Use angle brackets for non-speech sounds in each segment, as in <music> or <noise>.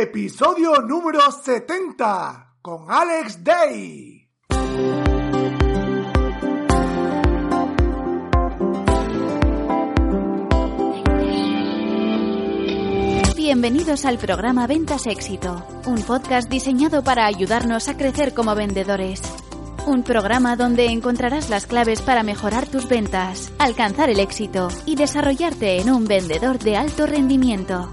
episodio número 70 con Alex Day. Bienvenidos al programa Ventas Éxito, un podcast diseñado para ayudarnos a crecer como vendedores. Un programa donde encontrarás las claves para mejorar tus ventas, alcanzar el éxito y desarrollarte en un vendedor de alto rendimiento.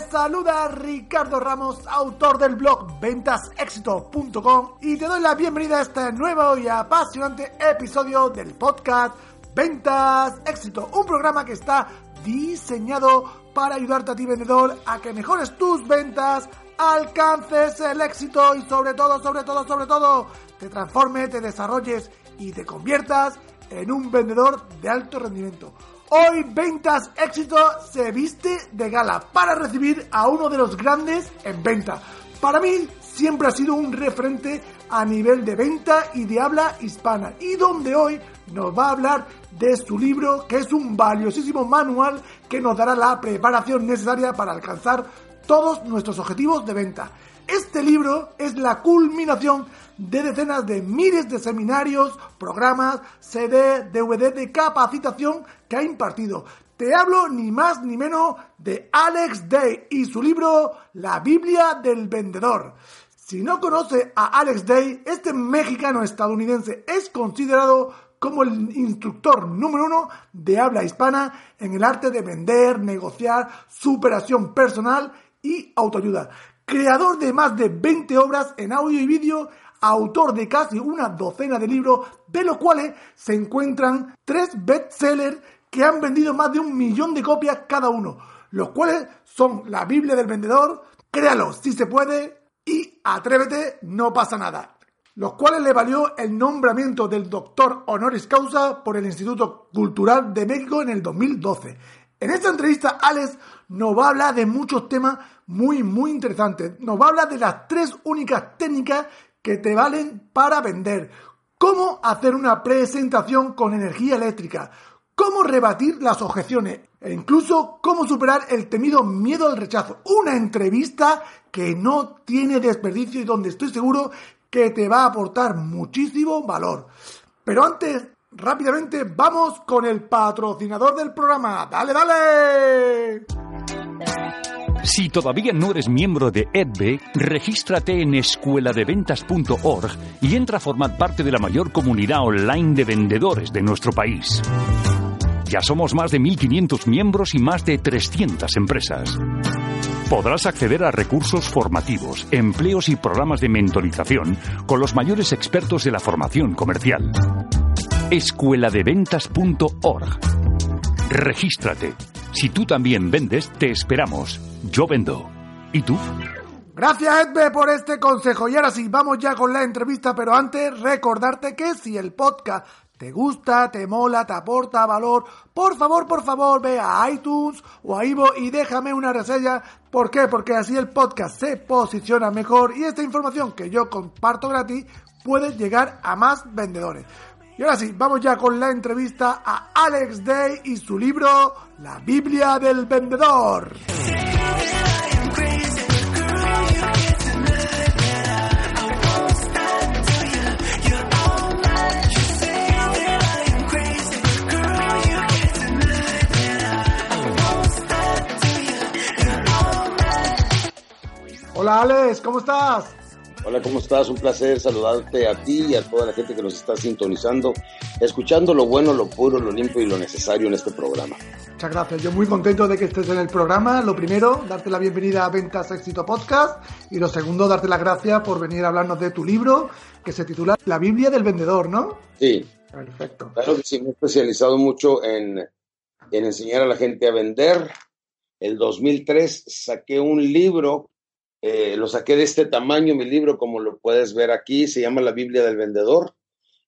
Saluda Ricardo Ramos, autor del blog ventasexito.com y te doy la bienvenida a este nuevo y apasionante episodio del podcast Ventas Éxito, un programa que está diseñado para ayudarte a ti vendedor a que mejores tus ventas, alcances el éxito y sobre todo, sobre todo, sobre todo, te transformes, te desarrolles y te conviertas en un vendedor de alto rendimiento. Hoy Ventas Éxito se viste de gala para recibir a uno de los grandes en venta. Para mí siempre ha sido un referente a nivel de venta y de habla hispana y donde hoy nos va a hablar de su libro que es un valiosísimo manual que nos dará la preparación necesaria para alcanzar todos nuestros objetivos de venta. Este libro es la culminación de decenas de miles de seminarios, programas, CD, DVD de capacitación que ha impartido. Te hablo ni más ni menos de Alex Day y su libro La Biblia del Vendedor. Si no conoce a Alex Day, este mexicano estadounidense es considerado como el instructor número uno de habla hispana en el arte de vender, negociar, superación personal y autoayuda creador de más de 20 obras en audio y vídeo, autor de casi una docena de libros, de los cuales se encuentran tres bestsellers que han vendido más de un millón de copias cada uno, los cuales son La Biblia del Vendedor, Créalo si se puede y Atrévete, no pasa nada, los cuales le valió el nombramiento del doctor honoris causa por el Instituto Cultural de México en el 2012. En esta entrevista, Alex nos va a hablar de muchos temas muy, muy interesantes. Nos va a hablar de las tres únicas técnicas que te valen para vender. Cómo hacer una presentación con energía eléctrica. Cómo rebatir las objeciones. E incluso cómo superar el temido miedo al rechazo. Una entrevista que no tiene desperdicio y donde estoy seguro que te va a aportar muchísimo valor. Pero antes rápidamente vamos con el patrocinador del programa. ¡Dale, dale! Si todavía no eres miembro de EDBE, regístrate en escueladeventas.org y entra a formar parte de la mayor comunidad online de vendedores de nuestro país. Ya somos más de 1.500 miembros y más de 300 empresas. Podrás acceder a recursos formativos, empleos y programas de mentorización con los mayores expertos de la formación comercial escueladeventas.org. Regístrate. Si tú también vendes, te esperamos. Yo vendo. ¿Y tú? Gracias Edbe por este consejo. Y ahora sí, vamos ya con la entrevista, pero antes recordarte que si el podcast te gusta, te mola, te aporta valor, por favor, por favor, ve a iTunes o a Ivo y déjame una reseña. ¿Por qué? Porque así el podcast se posiciona mejor y esta información que yo comparto gratis puede llegar a más vendedores. Y ahora sí, vamos ya con la entrevista a Alex Day y su libro La Biblia del Vendedor. Hola Alex, ¿cómo estás? Hola, ¿cómo estás? Un placer saludarte a ti y a toda la gente que nos está sintonizando, escuchando lo bueno, lo puro, lo limpio y lo necesario en este programa. Muchas gracias. Yo muy contento de que estés en el programa. Lo primero, darte la bienvenida a Ventas Éxito Podcast. Y lo segundo, darte las gracias por venir a hablarnos de tu libro, que se titula La Biblia del Vendedor, ¿no? Sí. Perfecto. Claro que sí, me he especializado mucho en, en enseñar a la gente a vender. El 2003 saqué un libro eh, lo saqué de este tamaño, mi libro, como lo puedes ver aquí, se llama La Biblia del Vendedor.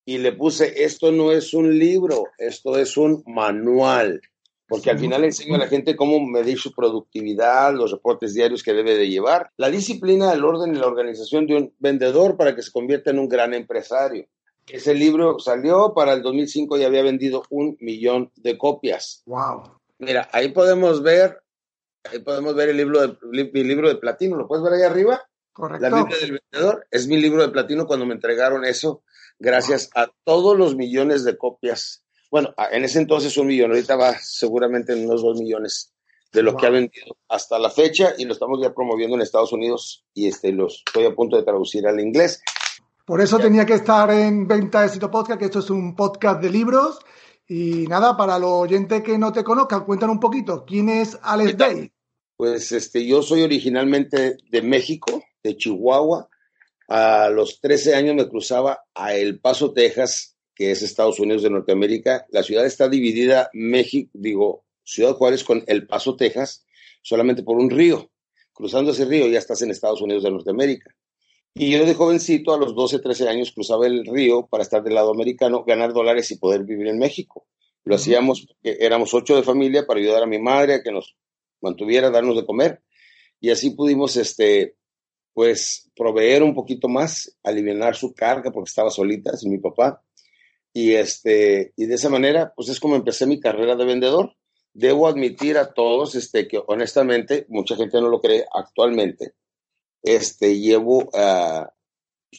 y le puse, esto no es un libro, esto es un manual, porque al final enseño a la gente cómo medir su productividad, los reportes diarios que debe de llevar, la disciplina, el orden y la organización de un vendedor para que se convierta en un gran empresario. Ese libro salió para el 2005 y había vendido un millón de copias. Wow. Mira, ahí podemos ver, ahí podemos ver el libro de, mi libro de platino. ¿Lo puedes ver ahí arriba? Correcto. La Biblia del vendedor es mi libro de platino cuando me entregaron eso, gracias a todos los millones de copias. Bueno, en ese entonces un millón, ahorita va seguramente en unos dos millones de lo que ha vendido hasta la fecha y lo estamos ya promoviendo en Estados Unidos y este los estoy a punto de traducir al inglés. Por eso tenía que estar en Venta Éxito Podcast, que esto es un podcast de libros. Y nada, para los oyentes que no te conozcan, cuéntanos un poquito, ¿quién es Alex Day? Pues este, yo soy originalmente de México, de Chihuahua. A los 13 años me cruzaba a El Paso, Texas, que es Estados Unidos de Norteamérica. La ciudad está dividida, México, digo, Ciudad Juárez con El Paso, Texas, solamente por un río. Cruzando ese río ya estás en Estados Unidos de Norteamérica. Y yo de jovencito, a los 12, 13 años, cruzaba el río para estar del lado americano, ganar dólares y poder vivir en México. Lo hacíamos porque éramos ocho de familia para ayudar a mi madre a que nos mantuviera, darnos de comer. Y así pudimos, este, pues, proveer un poquito más, aliviar su carga porque estaba solita, sin mi papá. Y, este, y de esa manera, pues es como empecé mi carrera de vendedor. Debo admitir a todos este, que honestamente, mucha gente no lo cree actualmente, este, llevo uh, ah,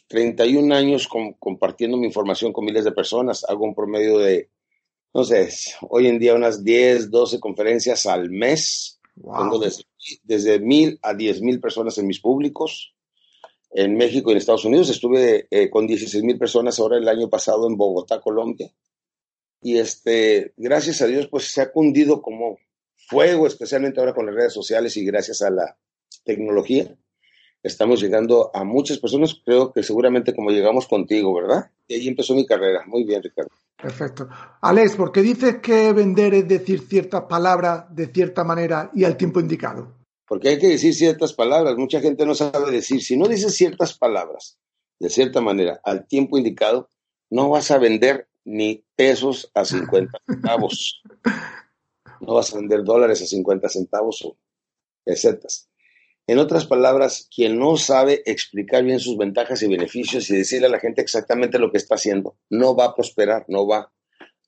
31 años compartiendo mi información con miles de personas. Hago un promedio de, no sé, hoy en día unas 10, 12 conferencias al mes. Tengo desde, desde mil a diez mil personas en mis públicos. En México y en Estados Unidos estuve eh, con 16 mil personas ahora el año pasado en Bogotá, Colombia. Y este, gracias a Dios, pues se ha cundido como fuego, especialmente ahora con las redes sociales y gracias a la tecnología estamos llegando a muchas personas, creo que seguramente como llegamos contigo, ¿verdad? Y ahí empezó mi carrera. Muy bien, Ricardo. Perfecto. Alex, ¿por qué dices que vender es decir ciertas palabras de cierta manera y al tiempo indicado? Porque hay que decir ciertas palabras. Mucha gente no sabe decir. Si no dices ciertas palabras de cierta manera al tiempo indicado, no vas a vender ni pesos a 50 centavos. <laughs> No vas a vender dólares a 50 centavos o pesetas. En otras palabras, quien no sabe explicar bien sus ventajas y beneficios y decirle a la gente exactamente lo que está haciendo, no va a prosperar, no va,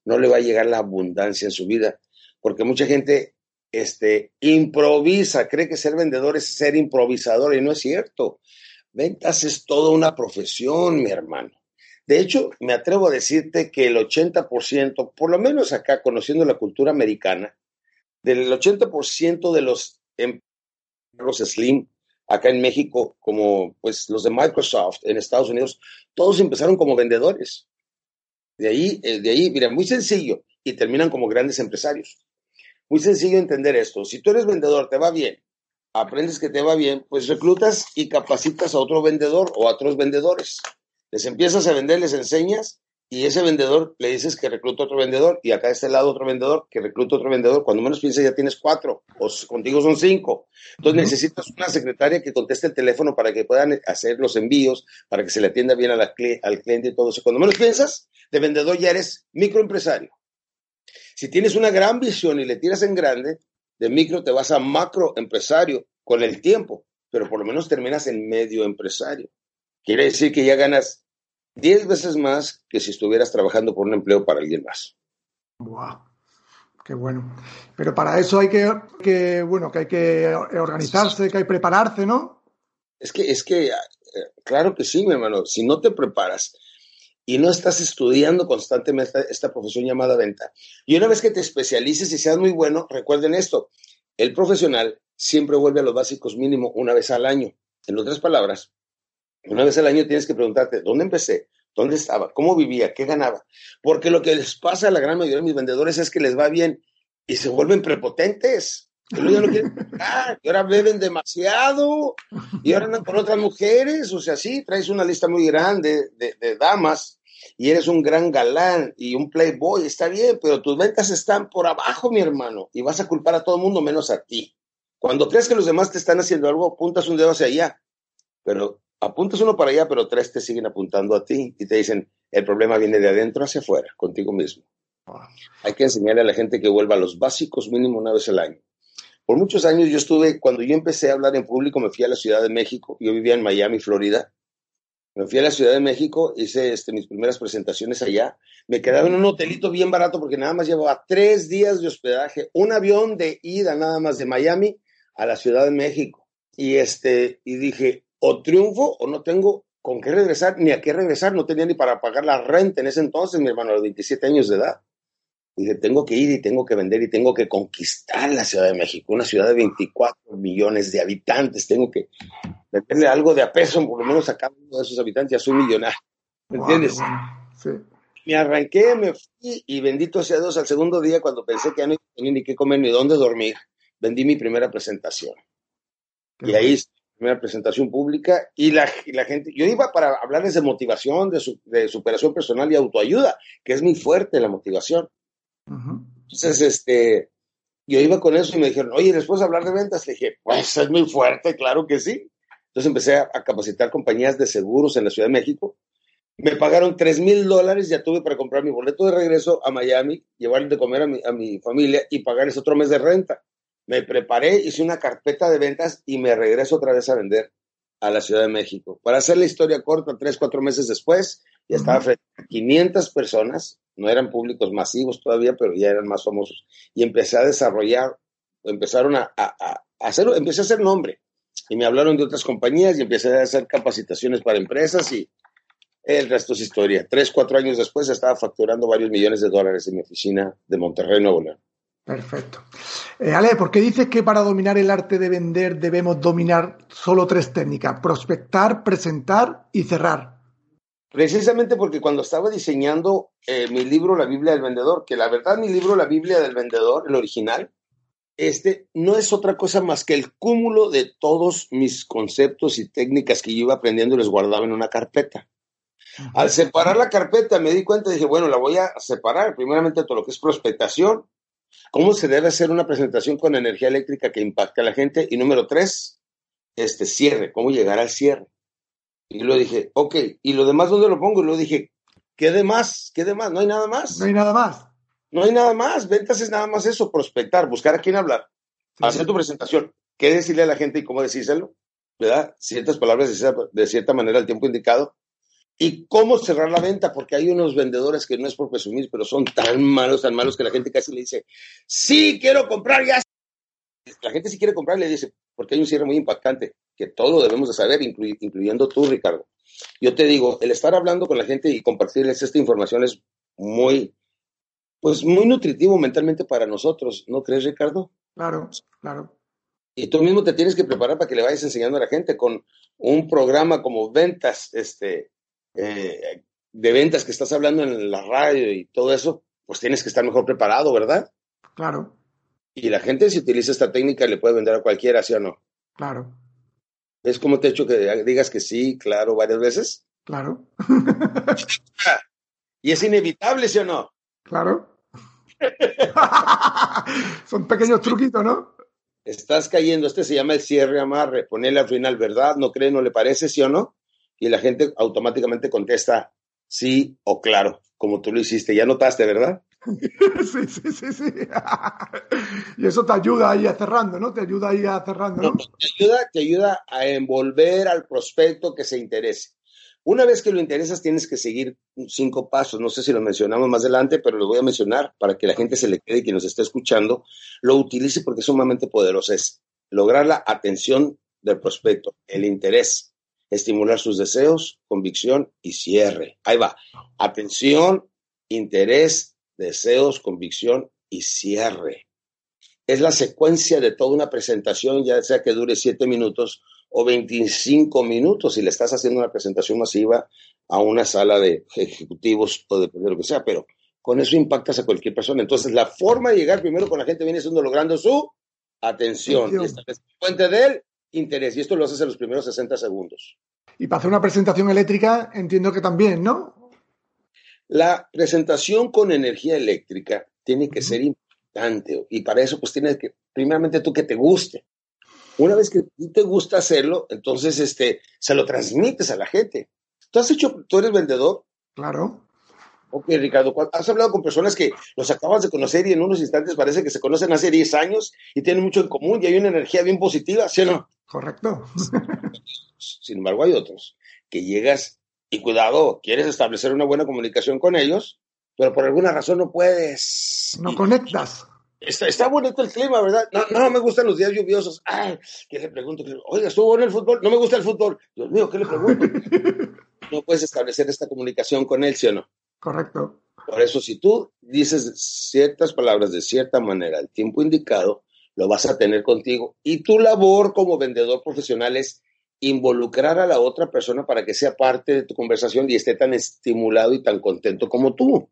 no le va a llegar la abundancia en su vida, porque mucha gente este, improvisa, cree que ser vendedor es ser improvisador y no es cierto. Ventas es toda una profesión, mi hermano. De hecho, me atrevo a decirte que el 80%, por lo menos acá, conociendo la cultura americana, del 80% de los em, los Slim, acá en México, como pues los de Microsoft en Estados Unidos, todos empezaron como vendedores. De ahí, eh, de ahí, mira, muy sencillo, y terminan como grandes empresarios. Muy sencillo entender esto. Si tú eres vendedor, te va bien, aprendes que te va bien, pues reclutas y capacitas a otro vendedor o a otros vendedores. Les empiezas a vender, les enseñas y ese vendedor le dices que recluta otro vendedor y acá de este lado otro vendedor que recluta otro vendedor. Cuando menos piensas ya tienes cuatro o contigo son cinco. Entonces necesitas una secretaria que conteste el teléfono para que puedan hacer los envíos, para que se le atienda bien al cliente y todo eso. Cuando menos piensas, de vendedor ya eres microempresario. Si tienes una gran visión y le tiras en grande, de micro te vas a macroempresario con el tiempo, pero por lo menos terminas en medio empresario. Quiere decir que ya ganas 10 veces más que si estuvieras trabajando por un empleo para alguien más. Wow. Qué bueno. Pero para eso hay que, bueno, que hay que organizarse, que hay que prepararse, ¿no? Es que, es que, eh, claro que sí, mi hermano. Si no te preparas y no estás estudiando constantemente esta profesión llamada venta, y una vez que te especialices y seas muy bueno, recuerden esto, el profesional siempre vuelve a los básicos mínimo una vez al año. En otras palabras, una vez al año tienes que preguntarte, ¿dónde empecé? ¿Dónde estaba? ¿Cómo vivía? ¿Qué ganaba? Porque lo que les pasa a la gran mayoría de mis vendedores es que les va bien y se vuelven prepotentes. Y ahora beben demasiado y ahora andan con otras mujeres. O sea, sí, traes una lista muy grande de, de damas y eres un gran galán y un playboy, está bien, pero tus ventas están por abajo, mi hermano, y vas a culpar a todo el mundo menos a ti. Cuando crees que los demás te están haciendo algo, apuntas un dedo hacia allá, pero apuntas uno para allá, pero tres te siguen apuntando a ti y te dicen, el problema viene de adentro hacia afuera, contigo mismo. Hay que enseñarle a la gente que vuelva a los básicos mínimo una vez al año. Por muchos años yo estuve, cuando yo empecé a hablar en público, me fui a la Ciudad de México. Yo vivía en Miami, Florida. Me fui a la Ciudad de México, hice este, mis primeras presentaciones allá. Me quedaba en un hotelito bien barato porque nada más llevaba tres días de hospedaje, un avión de ida nada más de Miami a la Ciudad de México. Y, este, y dije, o triunfo o no tengo con qué regresar, ni a qué regresar. No tenía ni para pagar la renta en ese entonces, mi hermano, a los 27 años de edad. Dije, tengo que ir y tengo que vender y tengo que conquistar la Ciudad de México, una ciudad de 24 millones de habitantes. Tengo que meterle algo de a peso, por lo menos a cada uno de esos habitantes. Ya soy millonario. ¿Me entiendes? Sí. Me arranqué, me fui y bendito sea Dios, al segundo día, cuando pensé que ya no tenía ni qué comer ni dónde dormir, vendí mi primera presentación. y ahí primera presentación pública y la, la, gente, yo iba para hablarles de motivación, de, de, superación personal y autoayuda, que es muy fuerte la motivación. Entonces, este, yo iba con eso y me dijeron, oye, después de hablar de ventas, le dije, pues es muy fuerte, claro que sí. Entonces empecé a, capacitar compañías de seguros en la Ciudad de México. Me pagaron tres mil dólares, ya tuve para comprar mi boleto de regreso a Miami, llevarle de comer a mi, a mi familia y pagarles otro mes de renta. Me preparé, hice una carpeta de ventas y me regreso otra vez a vender a la Ciudad de México. Para hacer la historia corta, tres, cuatro meses después, ya estaba frente a 500 personas, no eran públicos masivos todavía, pero ya eran más famosos. Y empecé a desarrollar, empezaron a, a, hacerlo, empecé a hacer nombre. Y me hablaron de otras compañías y empecé a hacer capacitaciones para empresas y el resto es historia. Tres, cuatro años después estaba facturando varios millones de dólares en mi oficina de Monterrey, Nuevo León. Perfecto. Eh, Ale, ¿por qué dices que para dominar el arte de vender debemos dominar solo tres técnicas? Prospectar, presentar y cerrar. Precisamente porque cuando estaba diseñando eh, mi libro La Biblia del Vendedor, que la verdad mi libro La Biblia del Vendedor, el original, este no es otra cosa más que el cúmulo de todos mis conceptos y técnicas que yo iba aprendiendo y los guardaba en una carpeta. Al separar la carpeta me di cuenta y dije, bueno, la voy a separar primeramente todo lo que es prospectación, cómo se debe hacer una presentación con energía eléctrica que impacte a la gente y número tres, este cierre, cómo llegar al cierre. Y lo dije, ok, ¿y lo demás dónde lo pongo? Y lo dije, ¿qué de más? ¿Qué de más? No hay nada más. No hay nada más. No hay nada más. Ventas es nada más eso, prospectar, buscar a quién hablar, hacer tu presentación, qué decirle a la gente y cómo decírselo, ¿verdad? Ciertas palabras de cierta, manera al tiempo indicado. Y cómo cerrar la venta, porque hay unos vendedores que no es por presumir, pero son tan malos, tan malos que la gente casi le dice, sí, quiero comprar ya. La gente sí quiere comprar le dice, porque hay un cierre muy impactante que todo debemos de saber, incluyendo tú, Ricardo. Yo te digo, el estar hablando con la gente y compartirles esta información es muy, pues muy nutritivo mentalmente para nosotros, ¿no crees, Ricardo? Claro, claro. Y tú mismo te tienes que preparar para que le vayas enseñando a la gente con un programa como ventas, este, eh, de ventas que estás hablando en la radio y todo eso, pues tienes que estar mejor preparado, ¿verdad? Claro. Y la gente si utiliza esta técnica le puede vender a cualquiera, ¿sí o no? Claro. ¿Es como te he hecho que digas que sí, claro, varias veces? Claro. <laughs> ¿Y es inevitable, sí o no? Claro. <laughs> Son pequeños truquitos, ¿no? Estás cayendo, este se llama el cierre amarre, ponerle al final verdad, no cree, no le parece, sí o no, y la gente automáticamente contesta sí o claro, como tú lo hiciste. Ya notaste, ¿verdad? <laughs> sí, sí, sí, sí. <laughs> y eso te ayuda ahí a cerrando, ¿no? Te ayuda ahí a cerrando, ¿no? te, ayuda, te ayuda a envolver al prospecto que se interese. Una vez que lo interesas, tienes que seguir cinco pasos. No sé si lo mencionamos más adelante, pero lo voy a mencionar para que la gente se le quede y quien nos esté escuchando lo utilice porque es sumamente poderoso. Es lograr la atención del prospecto, el interés, estimular sus deseos, convicción y cierre. Ahí va. Atención, interés, deseos, convicción y cierre. Es la secuencia de toda una presentación, ya sea que dure siete minutos o 25 minutos si le estás haciendo una presentación masiva a una sala de ejecutivos o de lo que sea, pero con eso impactas a cualquier persona. Entonces, la forma de llegar primero con la gente viene siendo logrando su atención, fuente del interés, y esto lo haces en los primeros 60 segundos. Y para hacer una presentación eléctrica, entiendo que también, ¿no? La presentación con energía eléctrica tiene que ser importante y para eso pues tienes que, primeramente tú que te guste. Una vez que te gusta hacerlo, entonces este, se lo transmites a la gente. ¿Tú has hecho, tú eres vendedor? Claro. Ok, Ricardo, has hablado con personas que los acabas de conocer y en unos instantes parece que se conocen hace 10 años y tienen mucho en común y hay una energía bien positiva, ¿sí o no? Correcto. Sin embargo, hay otros que llegas y cuidado, quieres establecer una buena comunicación con ellos, pero por alguna razón no puedes. No conectas. Está, está bonito el clima, ¿verdad? No, no me gustan los días lluviosos. Ay, ¿qué le pregunto? Oiga, ¿estuvo en el fútbol? No me gusta el fútbol. Dios mío, ¿qué le pregunto? <laughs> no puedes establecer esta comunicación con él, ¿sí o no? Correcto. Por eso, si tú dices ciertas palabras de cierta manera al tiempo indicado, lo vas a tener contigo. Y tu labor como vendedor profesional es involucrar a la otra persona para que sea parte de tu conversación y esté tan estimulado y tan contento como tú.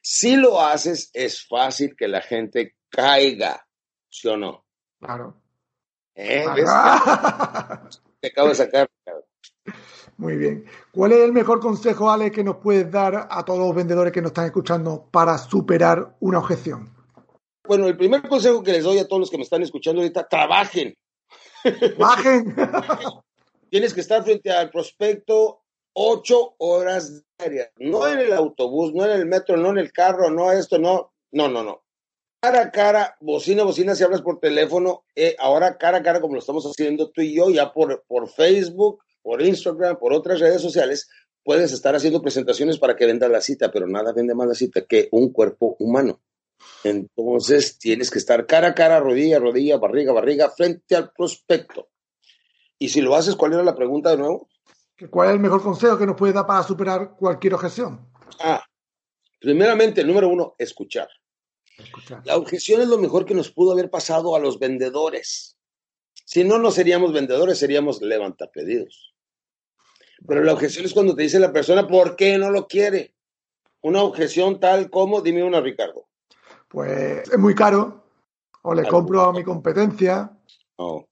Si lo haces, es fácil que la gente caiga, ¿sí o no? Claro. ¿Eh? <laughs> Te acabo de sacar. Muy bien. ¿Cuál es el mejor consejo, Ale, que nos puedes dar a todos los vendedores que nos están escuchando para superar una objeción? Bueno, el primer consejo que les doy a todos los que me están escuchando ahorita, trabajen. Bajen. <laughs> Tienes que estar frente al prospecto ocho horas diarias, no en el autobús, no en el metro, no en el carro, no esto, no, no, no, no. Cara a cara, bocina, bocina, si hablas por teléfono, eh, ahora cara a cara como lo estamos haciendo tú y yo, ya por, por Facebook, por Instagram, por otras redes sociales, puedes estar haciendo presentaciones para que venda la cita, pero nada vende más la cita que un cuerpo humano. Entonces tienes que estar cara a cara, rodilla, rodilla, barriga, barriga, frente al prospecto. Y si lo haces, ¿cuál era la pregunta de nuevo? ¿Cuál es el mejor consejo que nos puede dar para superar cualquier objeción? Ah, primeramente, número uno, escuchar. escuchar. La objeción es lo mejor que nos pudo haber pasado a los vendedores. Si no, no seríamos vendedores, seríamos levantapedidos. Pero la objeción es cuando te dice la persona, ¿por qué no lo quiere? Una objeción tal como, dime una, Ricardo. Pues es muy caro, o le compro a mi competencia. Oh.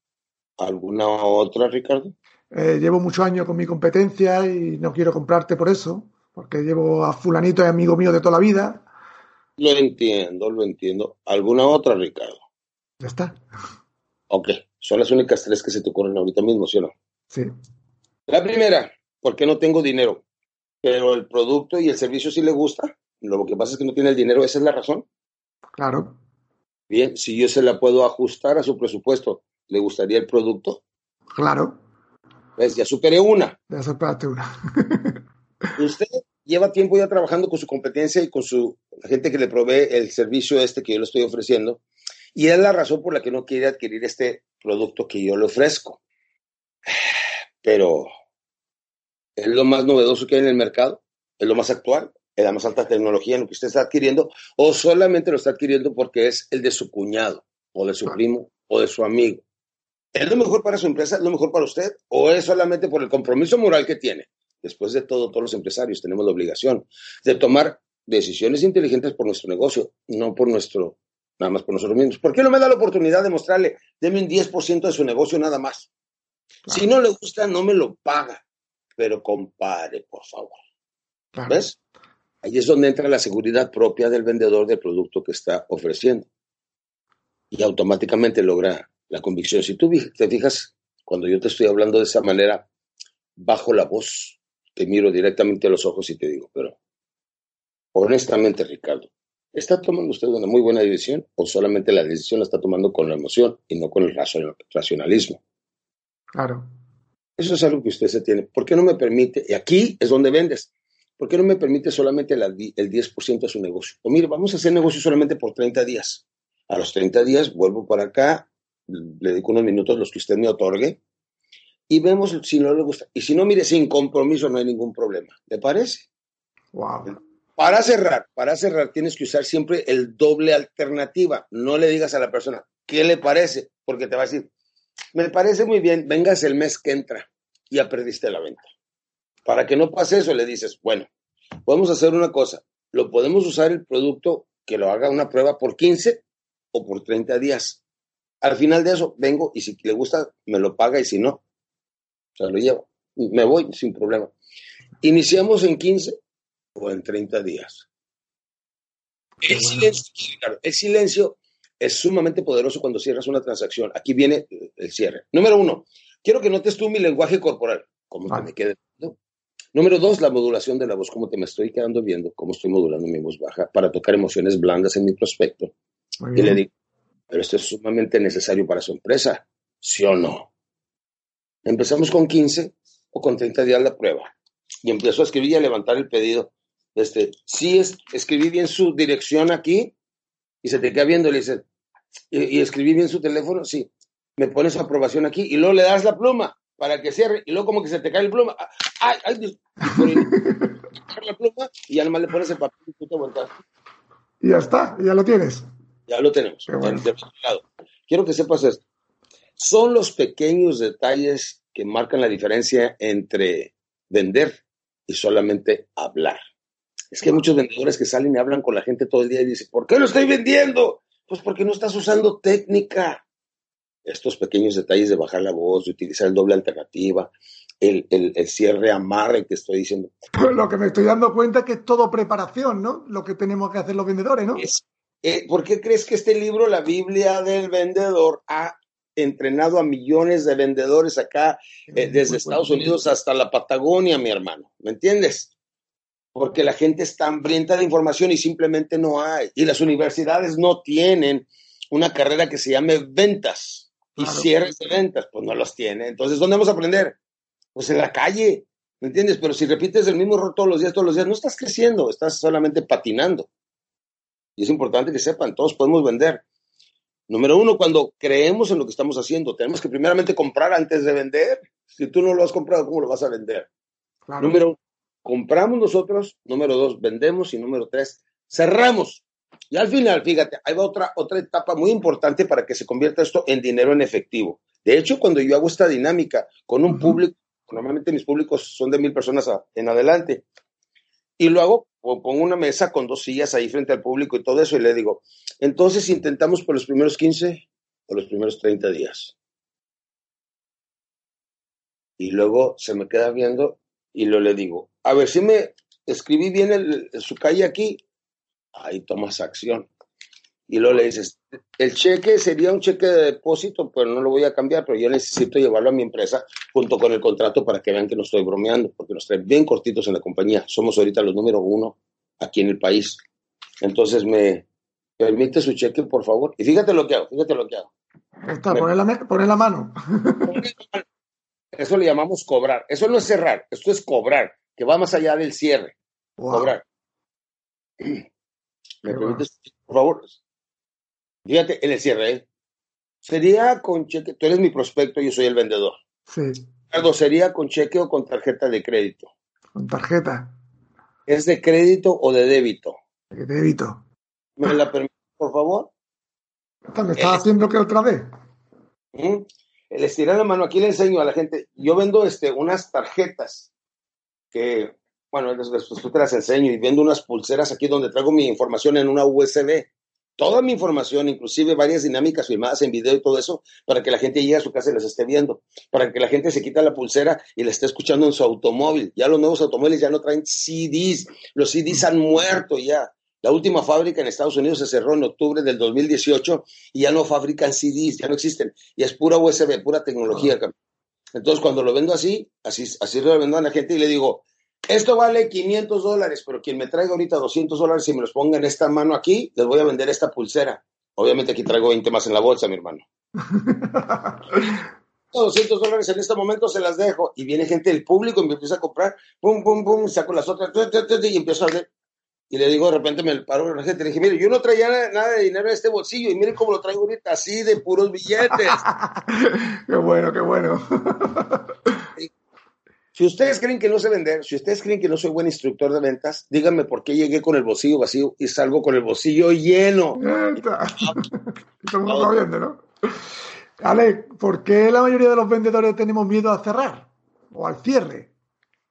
¿Alguna otra, Ricardo? Eh, llevo muchos años con mi competencia y no quiero comprarte por eso, porque llevo a fulanito y amigo mío de toda la vida. Lo entiendo, lo entiendo. ¿Alguna otra, Ricardo? Ya está. Ok, son las únicas tres que se te ocurren ahorita mismo, ¿sí o no? Sí. La primera, porque no tengo dinero, pero el producto y el servicio sí le gusta. Lo que pasa es que no tiene el dinero, esa es la razón. Claro. Bien, si yo se la puedo ajustar a su presupuesto, ¿le gustaría el producto? Claro. ¿Ves? Ya superé una. Ya superaste una. <laughs> Usted lleva tiempo ya trabajando con su competencia y con su la gente que le provee el servicio este que yo le estoy ofreciendo. Y es la razón por la que no quiere adquirir este producto que yo le ofrezco. <sighs> Pero es lo más novedoso que hay en el mercado, es lo más actual, la más alta tecnología en lo que usted está adquiriendo, o solamente lo está adquiriendo porque es el de su cuñado, o de su primo, o de su amigo. ¿Es lo mejor para su empresa? ¿Es lo mejor para usted? ¿O es solamente por el compromiso moral que tiene? Después de todo, todos los empresarios tenemos la obligación de tomar decisiones inteligentes por nuestro negocio, no por nuestro, nada más por nosotros mismos. ¿Por qué no me da la oportunidad de mostrarle, deme un 10% de su negocio nada más? Claro. Si no le gusta, no me lo paga, pero compare, por favor. Claro. ¿Ves? Ahí es donde entra la seguridad propia del vendedor del producto que está ofreciendo. Y automáticamente logra la convicción. Si tú te fijas, cuando yo te estoy hablando de esa manera, bajo la voz, te miro directamente a los ojos y te digo, pero honestamente, Ricardo, ¿está tomando usted una muy buena decisión o solamente la decisión la está tomando con la emoción y no con el racionalismo? Claro. Eso es algo que usted se tiene. ¿Por qué no me permite? Y aquí es donde vendes. ¿Por qué no me permite solamente la, el 10% de su negocio? O mire, vamos a hacer negocio solamente por 30 días. A los 30 días vuelvo para acá, le dedico unos minutos los que usted me otorgue y vemos si no le gusta. Y si no, mire, sin compromiso no hay ningún problema. ¿Le parece? Wow. Para cerrar, para cerrar tienes que usar siempre el doble alternativa. No le digas a la persona, ¿qué le parece? Porque te va a decir, me parece muy bien, vengas el mes que entra. Ya perdiste la venta. Para que no pase eso, le dices, bueno, podemos hacer una cosa. Lo podemos usar el producto que lo haga una prueba por 15 o por 30 días. Al final de eso, vengo y si le gusta, me lo paga y si no, se lo llevo. Me voy sin problema. Iniciamos en 15 o en 30 días. El silencio, el silencio es sumamente poderoso cuando cierras una transacción. Aquí viene el cierre. Número uno, quiero que notes tú mi lenguaje corporal, cómo te me quede. Número dos, la modulación de la voz, cómo te me estoy quedando viendo, cómo estoy modulando mi voz baja para tocar emociones blandas en mi prospecto. Y le digo, pero esto es sumamente necesario para su empresa, ¿sí o no? Empezamos con 15 o con 30 días la prueba. Y empiezo a escribir y a levantar el pedido. Este, sí, es, escribí bien su dirección aquí y se te queda viendo y le dice, ¿y, escribí bien su teléfono? Sí. Me pones aprobación aquí y luego le das la pluma para que cierre y luego como que se te cae el pluma. ¡Ay, ay! ay <laughs> la pluma y además le pones el papel y tú te. Y ya está, ya lo tienes. Ya lo tenemos. Quiero que sepas esto. Son los pequeños detalles que marcan la diferencia entre vender y solamente hablar. Es que hay muchos vendedores que salen y hablan con la gente todo el día y dicen, ¿por qué lo estoy vendiendo? Pues porque no estás usando técnica. Estos pequeños detalles de bajar la voz, de utilizar el doble alternativa, el, cierre amarre que estoy diciendo. Pues lo que me estoy dando cuenta es que es todo preparación, ¿no? Lo que tenemos que hacer los vendedores, ¿no? Eh, ¿Por qué crees que este libro, La Biblia del Vendedor, ha entrenado a millones de vendedores acá, eh, desde Estados Unidos hasta la Patagonia, mi hermano? ¿Me entiendes? Porque la gente está hambrienta de información y simplemente no hay. Y las universidades no tienen una carrera que se llame ventas y cierres de ventas, pues no los tiene. Entonces, ¿dónde vamos a aprender? Pues en la calle, ¿me entiendes? Pero si repites el mismo error todos los días, todos los días, no estás creciendo, estás solamente patinando. Y es importante que sepan, todos podemos vender. Número uno, cuando creemos en lo que estamos haciendo, tenemos que primeramente comprar antes de vender. Si tú no lo has comprado, ¿cómo lo vas a vender? Número uno, compramos nosotros. Número dos, vendemos. Y número tres, cerramos. Y al final, fíjate, hay otra, otra etapa muy importante para que se convierta esto en dinero en efectivo. De hecho, cuando yo hago esta dinámica con un público, normalmente mis públicos son de mil personas en adelante, y lo hago pongo una mesa con dos sillas ahí frente al público y todo eso y le digo, entonces intentamos por los primeros 15 o los primeros 30 días. Y luego se me queda viendo y lo le digo, a ver si me escribí bien su calle aquí, ahí tomas acción. Y luego le dices, el cheque sería un cheque de depósito, pero no lo voy a cambiar, pero yo necesito llevarlo a mi empresa junto con el contrato para que vean que no estoy bromeando, porque nos traen bien cortitos en la compañía. Somos ahorita los número uno aquí en el país. Entonces, ¿me permite su cheque, por favor? Y fíjate lo que hago, fíjate lo que hago. Está, poner la, la mano. Eso le llamamos cobrar. Eso no es cerrar, esto es cobrar, que va más allá del cierre. Cobrar. ¿Me permites, por favor? Fíjate, en el cierre, ¿eh? sería con cheque, tú eres mi prospecto, yo soy el vendedor. Sí. Ricardo, ¿sería con cheque o con tarjeta de crédito? Con tarjeta. ¿Es de crédito o de débito? De débito. ¿Me la permite, por favor? ¿Me estás haciendo que otra vez? ¿Mm? El estirar la mano, aquí le enseño a la gente, yo vendo este, unas tarjetas que, bueno, después te las enseño y vendo unas pulseras aquí donde traigo mi información en una USB toda mi información, inclusive varias dinámicas firmadas en video y todo eso, para que la gente llegue a su casa y las esté viendo, para que la gente se quita la pulsera y la esté escuchando en su automóvil. Ya los nuevos automóviles ya no traen CDs, los CDs han muerto ya. La última fábrica en Estados Unidos se cerró en octubre del 2018 y ya no fabrican CDs, ya no existen. Y es pura USB, pura tecnología. Entonces, cuando lo vendo así, así, así lo vendo a la gente y le digo, esto vale 500 dólares, pero quien me traiga ahorita 200 dólares y me los ponga en esta mano aquí, les voy a vender esta pulsera. Obviamente aquí traigo 20 más en la bolsa, mi hermano. <laughs> 200 dólares en este momento se las dejo. Y viene gente del público y me empieza a comprar, pum, pum, pum, saco las otras, y empiezo a ver. Y le digo, de repente me paro la gente, le dije, mire, yo no traía nada de dinero en este bolsillo, y miren cómo lo traigo ahorita, así de puros billetes. <laughs> qué bueno, qué bueno. Si ustedes creen que no sé vender, si ustedes creen que no soy buen instructor de ventas, díganme por qué llegué con el bolsillo vacío y salgo con el bolsillo lleno. Estamos <laughs> viendo, ¿no? Ale, ¿por qué la mayoría de los vendedores tenemos miedo a cerrar o al cierre?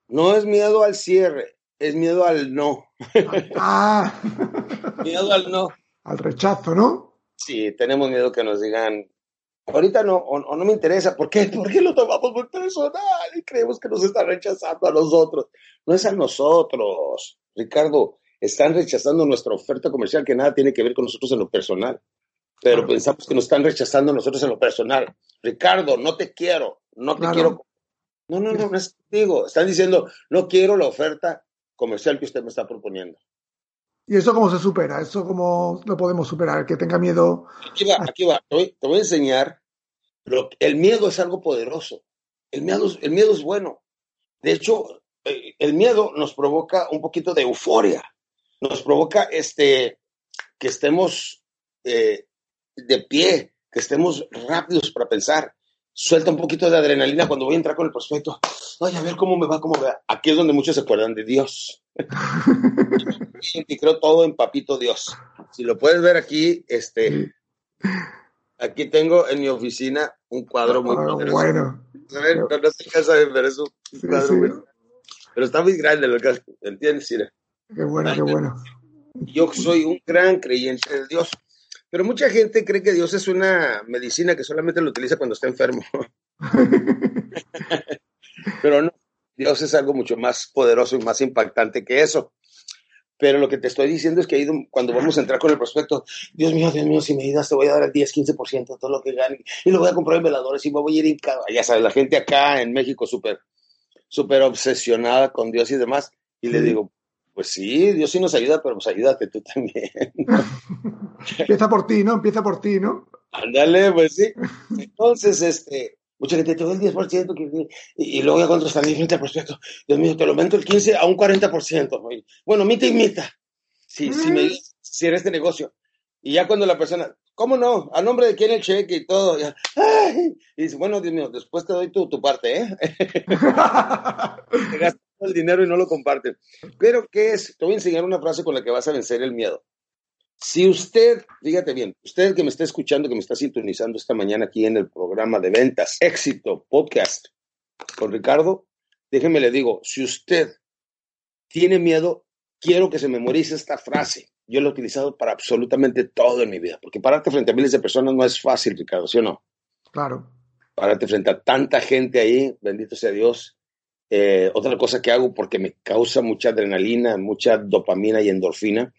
No es miedo al cierre, es miedo al no. Ah. <laughs> miedo al no. Al rechazo, ¿no? Sí, tenemos miedo que nos digan, ahorita no, o, no me interesa. ¿Por qué? ¿Por qué lo tomamos muy personal y creemos que nos están rechazando a nosotros? No es a nosotros, Ricardo. Están rechazando nuestra oferta comercial que nada tiene que ver con nosotros en lo personal. pero pensamos que nos están rechazando nosotros en lo personal. Ricardo, no te quiero, no te quiero. No, no, no, no es contigo. Están diciendo, no quiero la oferta comercial que usted me está proponiendo. ¿Y eso cómo se supera? ¿Eso cómo lo podemos superar? Que tenga miedo. Aquí va, aquí va. Te voy, a enseñar. El miedo es algo poderoso. El miedo, el miedo es bueno. De hecho, eh, el miedo nos provoca un poquito de euforia. Nos provoca este, que estemos eh, de pie, que estemos rápidos para pensar. Suelta un poquito de adrenalina cuando voy a entrar con el prospecto. Ay, a ver cómo me va, cómo me va. Aquí es donde muchos se acuerdan de Dios. Y creo todo en Papito Dios. Si lo puedes ver aquí, este, aquí tengo en mi oficina un cuadro muy ah, Bueno. No, no sé qué saben, pero es un cuadro muy... Pero está muy grande, lo que ¿entiendes? Qué bueno, qué bueno. Yo soy un gran creyente de Dios. Pero mucha gente cree que Dios es una medicina que solamente lo utiliza cuando está enfermo. <laughs> Pero no, Dios es algo mucho más poderoso y más impactante que eso. Pero lo que te estoy diciendo es que ahí cuando vamos a entrar con el prospecto, Dios mío, Dios mío, si me ayudas te voy a dar el 10, 15% de todo lo que gane y lo voy a comprar en veladores y me voy a ir en cada... Ya sabes, la gente acá en México súper, súper obsesionada con Dios y demás. Y le digo, pues sí, Dios sí nos ayuda, pero pues ayúdate tú también. <laughs> Empieza por ti, ¿no? Empieza por ti, ¿no? Ándale, pues sí. Entonces, este, mucha gente te doy el 10% y, y luego ya cuando están al prospecto, Dios mío, te lo aumento el 15 a un 40%. Bueno, mita y mita. Si, si me si eres este negocio. Y ya cuando la persona, ¿cómo no? ¿A nombre de quién el cheque y todo? y dice, bueno, Dios mío, después te doy tu, tu parte, ¿eh? <laughs> el dinero y no lo comparte. Pero, ¿qué es? Te voy a enseñar una frase con la que vas a vencer el miedo. Si usted, fíjate bien, usted que me está escuchando, que me está sintonizando esta mañana aquí en el programa de ventas, éxito, podcast, con Ricardo, déjeme le digo, si usted tiene miedo, quiero que se memorice esta frase. Yo la he utilizado para absolutamente todo en mi vida, porque pararte frente a miles de personas no es fácil, Ricardo, ¿sí o no? Claro. Pararte frente a tanta gente ahí, bendito sea Dios, eh, otra cosa que hago porque me causa mucha adrenalina, mucha dopamina y endorfina,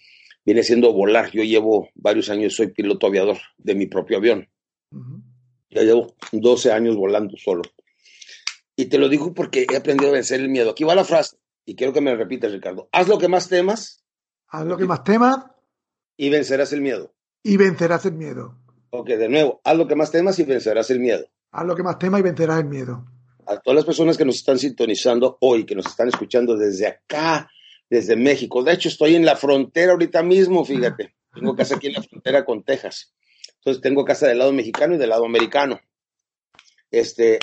viene siendo volar. Yo llevo varios años, soy piloto aviador de mi propio avión. Ya llevo 12 años volando solo. Y te lo digo porque he aprendido a vencer el miedo. Aquí va la frase, y quiero que me la repitas, Ricardo. Haz lo que más temas. Haz lo que más temas. Y vencerás el miedo. Y vencerás el miedo. Ok, de nuevo, haz lo que más temas y vencerás el miedo. Haz lo que más temas y vencerás el miedo a todas las personas que nos están sintonizando hoy, que nos están escuchando desde acá, desde México. De hecho, estoy en la frontera ahorita mismo, fíjate. Tengo casa aquí en la frontera con Texas. Entonces, tengo casa del lado mexicano y del lado americano. Este,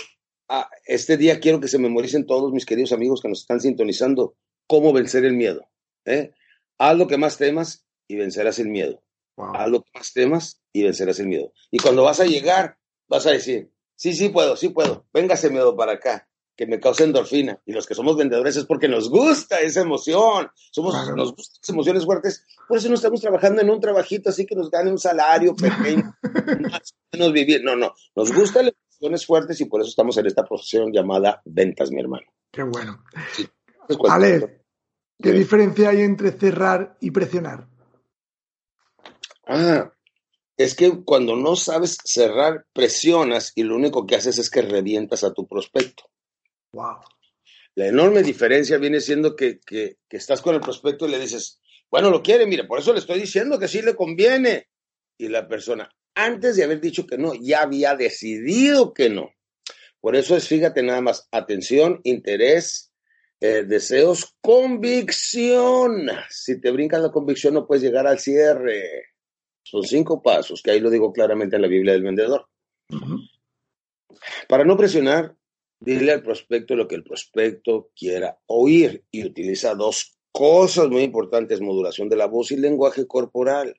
este día quiero que se memoricen todos mis queridos amigos que nos están sintonizando cómo vencer el miedo. ¿eh? Haz lo que más temas y vencerás el miedo. Haz lo que más temas y vencerás el miedo. Y cuando vas a llegar, vas a decir, sí, sí puedo, sí puedo, véngase miedo para acá, que me cause endorfina. Y los que somos vendedores es porque nos gusta esa emoción, somos, nos gustan esas emociones fuertes, por eso no estamos trabajando en un trabajito así que nos gane un salario pequeño, <laughs> nos vivir. No, no, nos gustan las emociones fuertes y por eso estamos en esta profesión llamada ventas, mi hermano. Qué bueno. Sí. Ale, ¿qué diferencia hay entre cerrar y presionar? Ah, es que cuando no sabes cerrar, presionas y lo único que haces es que revientas a tu prospecto. Wow. La enorme diferencia viene siendo que, que, estás con el prospecto y le dices, bueno, lo quiere, mire, por eso le estoy diciendo que sí le conviene. Y la persona, antes de haber dicho que no, ya había decidido que no. Por eso es, fíjate nada más, atención, interés, eh, deseos, convicción. Si te brincas la convicción no puedes llegar al cierre. Son cinco pasos, que ahí lo digo claramente en la Biblia del vendedor. Para no presionar, dile al prospecto lo que el prospecto quiera oír y utiliza dos cosas muy importantes, modulación de la voz y lenguaje corporal.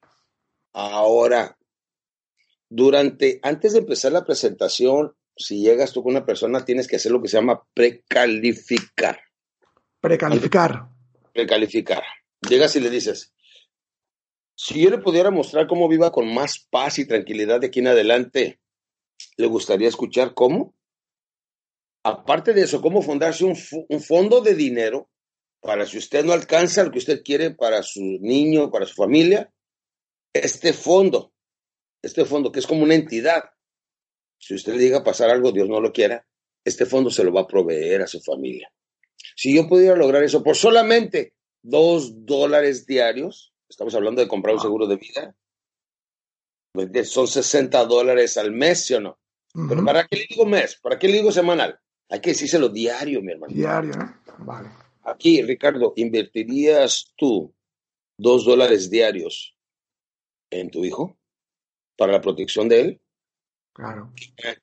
Ahora, durante, antes de empezar la presentación, si llegas tú con una persona, tienes que hacer lo que se llama precalificar. Precalificar. Precalificar. Llegas y le dices, si yo le pudiera mostrar cómo viva con más paz y tranquilidad de aquí en adelante, ¿le gustaría escuchar cómo? Aparte de eso, cómo fundarse un, fondo de dinero para si usted no alcanza lo que usted quiere para su niño, para su familia, este fondo este fondo, que es como una entidad, si usted le diga pasar algo, Dios no lo quiera, este fondo se lo va a proveer a su familia. Si yo pudiera lograr eso por solamente dos dólares diarios, estamos hablando de comprar un seguro de vida, son 60 dólares al mes, ¿sí o no? Pero ¿para qué le digo mes? ¿Para qué le digo semanal? Hay que decírselo diario, mi hermano. Diario, ¿no? Vale. Aquí, Ricardo, ¿invertirías tú dos dólares diarios en tu hijo para la protección de él? Claro.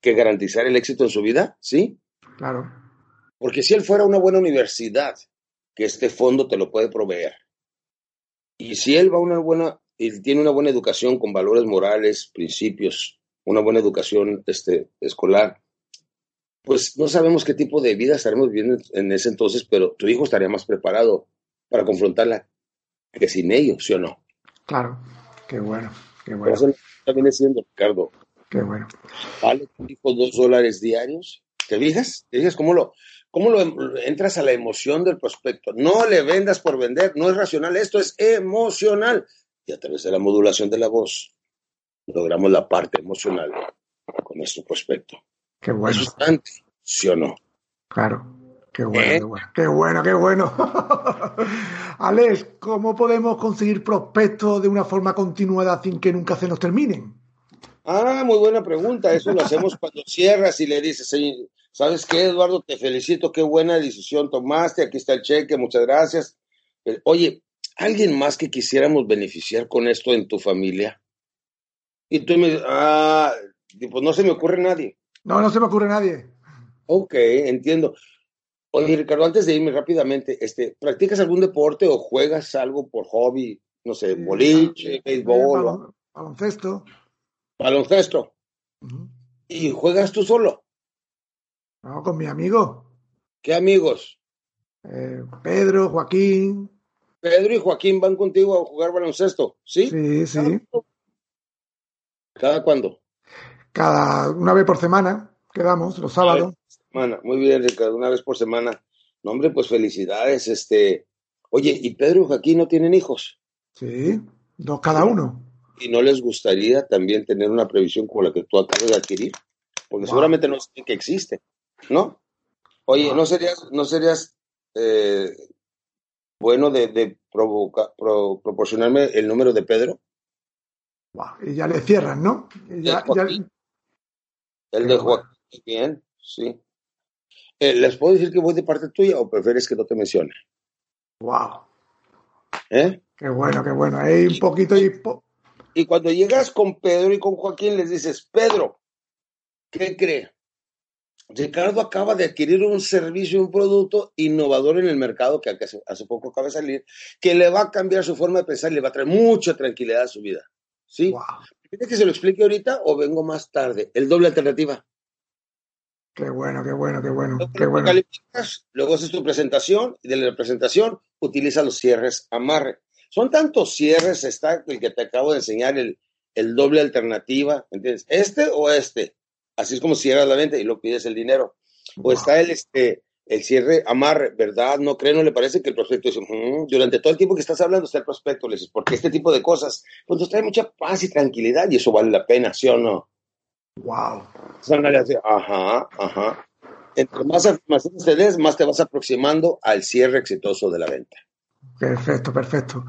¿Que garantizar el éxito en su vida? ¿Sí? Claro. Porque si él fuera una buena universidad, que este fondo te lo puede proveer. Y si él va a una buena, y tiene una buena educación con valores morales, principios, una buena educación este, escolar, pues no sabemos qué tipo de vida estaremos viviendo en ese entonces, pero tu hijo estaría más preparado para confrontarla que sin ellos, ¿sí o no? Claro, qué bueno, qué bueno. Eso viene siendo, Ricardo. Qué bueno. ¿Vale tu hijo dos dólares diarios? ¿Te fijas? ¿Te fijas cómo lo, cómo lo entras a la emoción del prospecto? No le vendas por vender, no es racional, esto es emocional. Y a través de la modulación de la voz, logramos la parte emocional con nuestro prospecto. Qué bueno. ¿sí o no? Claro. Qué bueno, ¿Eh? qué bueno, qué bueno, qué bueno. <laughs> Alex, ¿cómo podemos conseguir prospectos de una forma continuada sin que nunca se nos terminen? Ah, muy buena pregunta. Eso lo hacemos <laughs> cuando cierras y le dices, ¿sabes qué, Eduardo? Te felicito, qué buena decisión tomaste. Aquí está el cheque, muchas gracias. Eh, oye, ¿alguien más que quisiéramos beneficiar con esto en tu familia? Y tú me dices, ah, pues no se me ocurre nadie. No, no se me ocurre nadie. Ok, entiendo. Oye, Ricardo, antes de irme rápidamente, este, ¿practicas algún deporte o juegas algo por hobby? No sé, boliche, béisbol. baloncesto. Baloncesto. ¿Y juegas tú solo? No, con mi amigo. ¿Qué amigos? Eh, Pedro, Joaquín. Pedro y Joaquín van contigo a jugar baloncesto, ¿sí? Sí, sí. ¿Cada cuándo? Cada una vez por semana, quedamos, los sábados. Semana. Muy bien, Ricardo, una vez por semana. No, hombre, pues felicidades. Este, oye, ¿y Pedro y Joaquín no tienen hijos? Sí, dos cada uno. ¿Y no les gustaría también tener una previsión como la que tú acabas de adquirir? Porque seguramente no saben que existe, ¿no? Oye, ¿no serías, no serías eh, bueno de, proporcionarme el número de Pedro? Y ya le cierran, ¿no? Ya, El de Joaquín, bien, sí. Eh, ¿Les puedo decir que voy de parte tuya o prefieres que no te mencione? Wow. ¿Eh? Qué bueno, qué bueno. Hay un poquito y... y cuando llegas con Pedro y con Joaquín, les dices, Pedro, ¿qué cree? Ricardo acaba de adquirir un servicio, un producto innovador en el mercado que hace, poco acaba de salir, que le va a cambiar su forma de pensar y le va a traer mucha tranquilidad a su vida. ¿Sí? ¿Quieres que se lo explique ahorita o vengo más tarde? El doble alternativa. Qué bueno, qué bueno, qué bueno. Qué bueno. Luego haces tu presentación y de la presentación utiliza los cierres amarre. Son tantos cierres, está el que te acabo de enseñar, el, el doble alternativa, ¿entiendes? Este o este. Así es como cierras la venta y lo pides el dinero. O está el, este, el cierre amarre, ¿verdad? No cree, no le parece que el prospecto dice, durante todo el tiempo que estás hablando está el prospecto, le dices, porque este tipo de cosas, pues nos trae mucha paz y tranquilidad y eso vale la pena, ¿sí o no? Wow. Ajá, ajá. Entre más afirmaciones te des, más te vas aproximando al cierre exitoso de la venta. Perfecto, perfecto.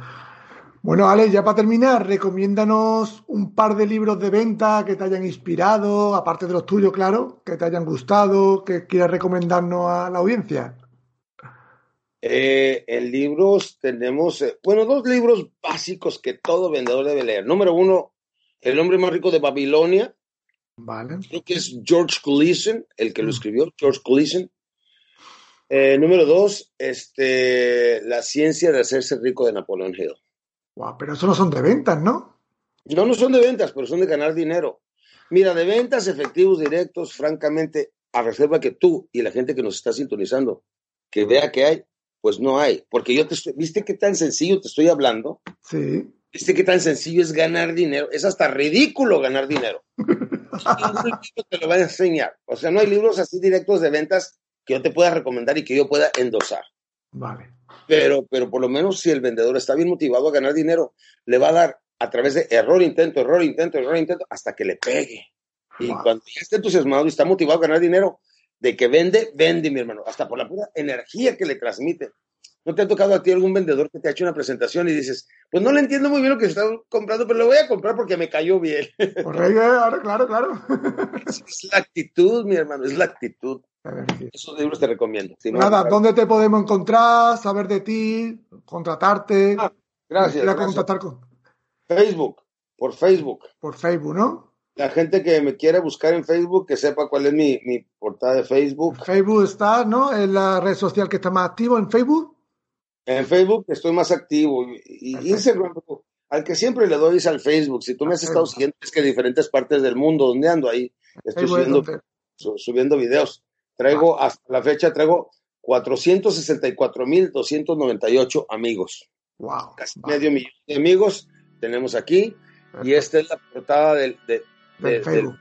Bueno, Ale, ya para terminar, recomiéndanos un par de libros de venta que te hayan inspirado, aparte de los tuyos, claro, que te hayan gustado, que quieras recomendarnos a la audiencia. Eh, en libros tenemos, eh, bueno, dos libros básicos que todo vendedor debe leer. Número uno, El hombre más rico de Babilonia, Vale. Creo que es George Gleason, el que lo mm. escribió, George Gleason. Eh, número dos, este, La ciencia de hacerse rico de Napoleón Hill. Wow, pero eso no son de ventas, ¿no? No, no son de ventas, pero son de ganar dinero. Mira, de ventas efectivos directos, francamente, a reserva que tú y la gente que nos está sintonizando, que vea que hay, pues no hay. Porque yo te estoy, ¿viste qué tan sencillo te estoy hablando? Sí. ¿Viste qué tan sencillo es ganar dinero? Es hasta ridículo ganar dinero. <laughs> te lo va a enseñar. O sea, no hay libros así directos de ventas que yo te pueda recomendar y que yo pueda endosar. Vale. Pero, pero por lo menos si el vendedor está bien motivado a ganar dinero, le va a dar a través de error, intento, error, intento, error, intento, hasta que le pegue. Y cuando ya está entusiasmado y está motivado a ganar dinero, de que vende, vende, mi hermano, hasta por la pura energía que le transmite. ¿No te ha tocado a ti algún vendedor que te ha hecho una presentación y dices, pues no le entiendo muy bien lo que está comprando, pero lo voy a comprar porque me cayó bien? Correcto, claro, claro. <laughs> Es la actitud, mi hermano, es la actitud. Esos libros te recomiendo. Nada, ¿dónde te podemos encontrar, saber de ti, contratarte? Ah, gracias. gracias. contactar con... Facebook, por Facebook. Por Facebook, ¿no? La gente que me quiera buscar en Facebook, que sepa cuál es mi, mi portada de Facebook. Facebook está, ¿no? Es la red social que está más activo en Facebook. En Facebook estoy más activo. Y Instagram, al que siempre le doy es al Facebook. Si tú me has estado siguiendo, es que diferentes partes del mundo donde ando ahí, estoy subiendo, subiendo videos. Traigo, hasta la fecha, traigo 464.298 amigos. Wow. Casi medio millón de amigos tenemos aquí. Y esta es la portada del, del, Facebook.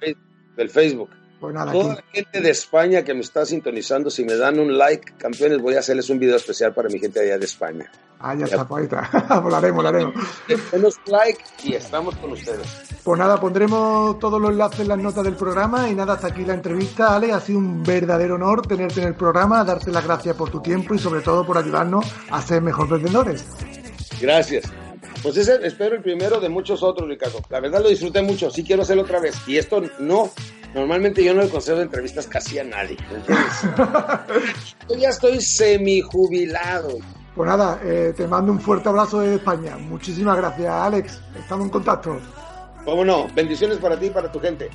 del Facebook. Pues Toda la gente de España que me está sintonizando, si me dan un like, campeones, voy a hacerles un video especial para mi gente allá de España. Ah, ya, está, pues ahí está. <laughs> volaremos, volaremos. Denos like y estamos con ustedes. Pues nada, pondremos todos los enlaces en las notas del programa y nada, hasta aquí la entrevista, Ale. Ha sido un verdadero honor tenerte en el programa, darte las gracias por tu tiempo y sobre todo por ayudarnos a ser mejores vendedores. Gracias. Pues ese espero el primero de muchos otros, Ricardo. La verdad lo disfruté mucho, sí quiero hacerlo otra vez. Y esto no Normalmente yo no le concedo entrevistas casi a nadie. yo ya estoy semi-jubilado. Pues nada, eh, te mando un fuerte abrazo de España. Muchísimas gracias, Alex. Estamos en contacto. Cómo no. Bendiciones para ti y para tu gente.